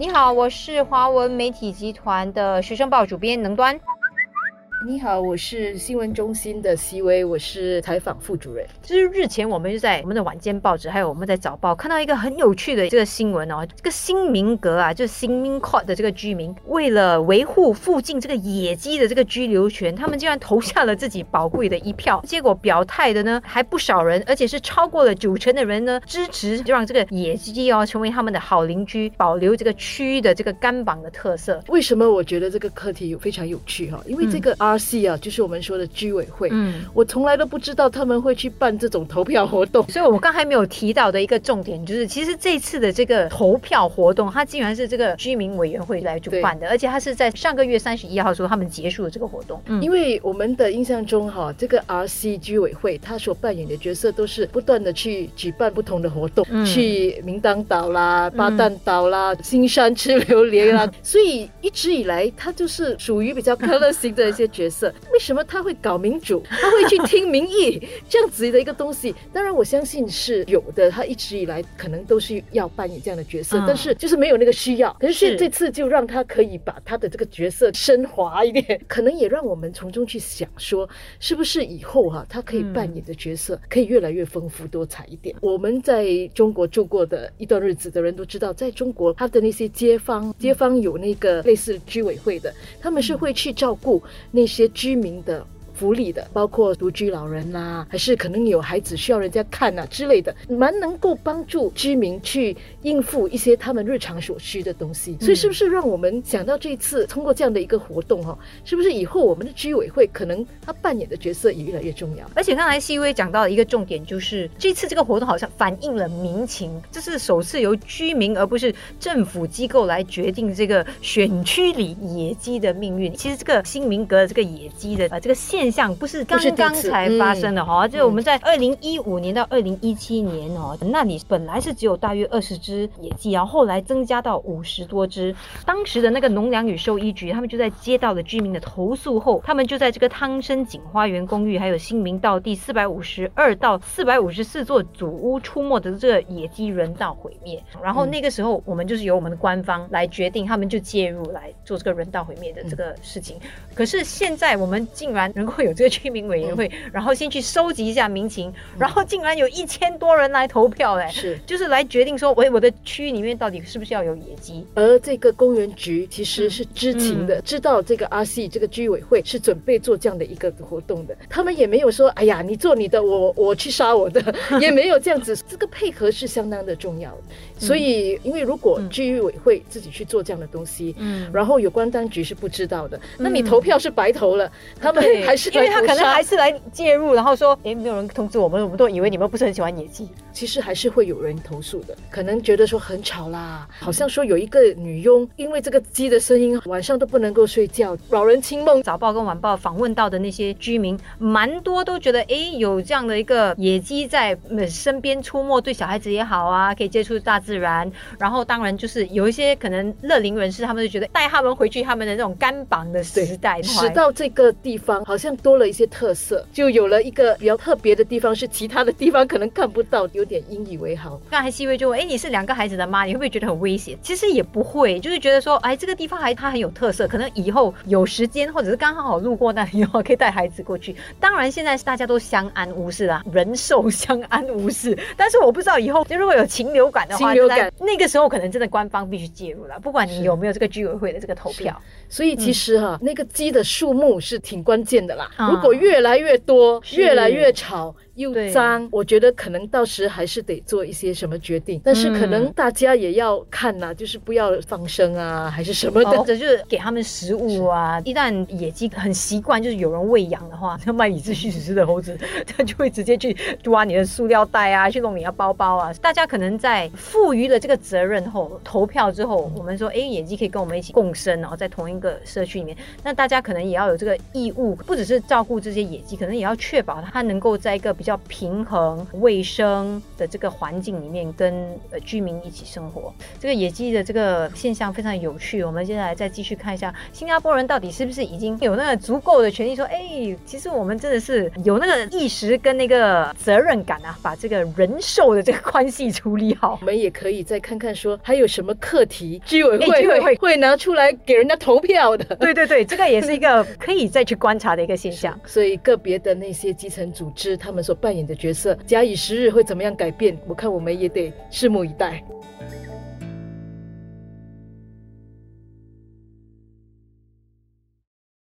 你好，我是华文媒体集团的学生报主编能端。你好，我是新闻中心的 C 薇，我是采访副主任。就是日前我们就在我们的晚间报纸，还有我们在早报看到一个很有趣的这个新闻哦，这个新民阁啊，就是新民 court 的这个居民，为了维护附近这个野鸡的这个居留权，他们竟然投下了自己宝贵的一票。结果表态的呢还不少人，而且是超过了九成的人呢支持，就让这个野鸡哦成为他们的好邻居，保留这个区域的这个干榜的特色。为什么我觉得这个课题有非常有趣哈？因为这个 RC 啊，就是我们说的居委会，嗯，我从来都不知道他们会去办这种投票活动。所以我刚才没有提到的一个重点，就是其实这次的这个投票活动，它竟然是这个居民委员会来主办的，而且它是在上个月三十一号时候他们结束了这个活动。嗯。因为我们的印象中哈，这个 RC 居委会它所扮演的角色都是不断的去举办不同的活动，去明当岛啦、巴旦岛啦、新山吃榴莲啦，所以一直以来它就是属于比较 科乐型的一些角色。为什么他会搞民主？他会去听民意 这样子的一个东西？当然，我相信是有的。他一直以来可能都是要扮演这样的角色，但是就是没有那个需要。可是这次就让他可以把他的这个角色升华一点，可能也让我们从中去想说，是不是以后哈，他可以扮演的角色可以越来越丰富多彩一点。我们在中国住过的一段日子的人都知道，在中国他的那些街坊，街坊有那个类似居委会的，他们是会去照顾那些居。民的。福利的，包括独居老人啦，还是可能有孩子需要人家看呐之类的，蛮能够帮助居民去应付一些他们日常所需的东西。所以，是不是让我们想到这一次通过这样的一个活动哈，是不是以后我们的居委会可能他扮演的角色也越来越重要？而且刚才 C V 讲到的一个重点就是，这次这个活动好像反映了民情，这是首次由居民而不是政府机构来决定这个选区里野鸡的命运。其实这个新民阁的这个野鸡的啊这个现象不是刚刚才发生的哈，就我们在二零一五年到二零一七年哦，那里本来是只有大约二十只野鸡，然后后来增加到五十多只。当时的那个农粮与兽医局，他们就在接到了居民的投诉后，他们就在这个汤生景花园公寓还有新民道第四百五十二到四百五十四座祖屋出没的这个野鸡人道毁灭。然后那个时候，我们就是由我们的官方来决定，他们就介入来做这个人道毁灭的这个事情。可是现在我们竟然能够有这个。居民委员会，然后先去收集一下民情，然后竟然有一千多人来投票哎，是。就是来决定说，喂，我的区域里面到底是不是要有野鸡？而这个公园局其实是知情的，知道这个阿西这个居委会是准备做这样的一个活动的，他们也没有说，哎呀，你做你的，我我去杀我的，也没有这样子，这个配合是相当的重要。所以，因为如果居委会自己去做这样的东西，嗯，然后有关当局是不知道的，那你投票是白投了，他们还是因为他可能还是来介入，然后说，哎，没有人通知我们，我们都以为你们不是很喜欢野鸡。其实还是会有人投诉的，可能觉得说很吵啦，好像说有一个女佣因为这个鸡的声音，晚上都不能够睡觉，扰人清梦。早报跟晚报访问到的那些居民，蛮多都觉得，哎，有这样的一个野鸡在身边出没，对小孩子也好啊，可以接触大自然。然后当然就是有一些可能乐龄人士，他们就觉得带他们回去他们的那种干绑的时代，使到这个地方好像多了一些特色，就有了一个比较特别的地方，是其他的地方可能看不到。有点引以为豪。刚才细微就问：“哎，你是两个孩子的妈，你会不会觉得很危险？”其实也不会，就是觉得说：“哎，这个地方还它很有特色，可能以后有时间或者是刚好好路过那里，可以带孩子过去。”当然，现在大家都相安无事啦，人寿相安无事。但是我不知道以后，就如果有禽流感的话，流感那个时候可能真的官方必须介入了，不管你有没有这个居委会的这个投票。所以其实哈，那个鸡的数目是挺关键的啦。如果越来越多，越来越吵。又脏，我觉得可能到时还是得做一些什么决定，但是可能大家也要看呐，就是不要放生啊，还是什么的，或者就是给他们食物啊。一旦野鸡很习惯，就是有人喂养的话，像卖李子须吃的猴子，他 就会直接去抓你的塑料袋啊，去弄你的包包啊。大家可能在赋予了这个责任后，投票之后，我们说，哎，野鸡可以跟我们一起共生，然后在同一个社区里面，那大家可能也要有这个义务，不只是照顾这些野鸡，可能也要确保它能够在一个比较。较平衡、卫生的这个环境里面，跟呃居民一起生活。这个野鸡的这个现象非常有趣。我们接下来再继续看一下，新加坡人到底是不是已经有那个足够的权利说，哎，其实我们真的是有那个意识跟那个责任感啊，把这个人兽的这个关系处理好。我们也可以再看看说，还有什么课题居委会会会拿出来给人家投票的。对对对，这个也是一个可以再去观察的一个现象。所以个别的那些基层组织，他们所扮演的角色，假以时日会怎么样改变？我看我们也得拭目以待。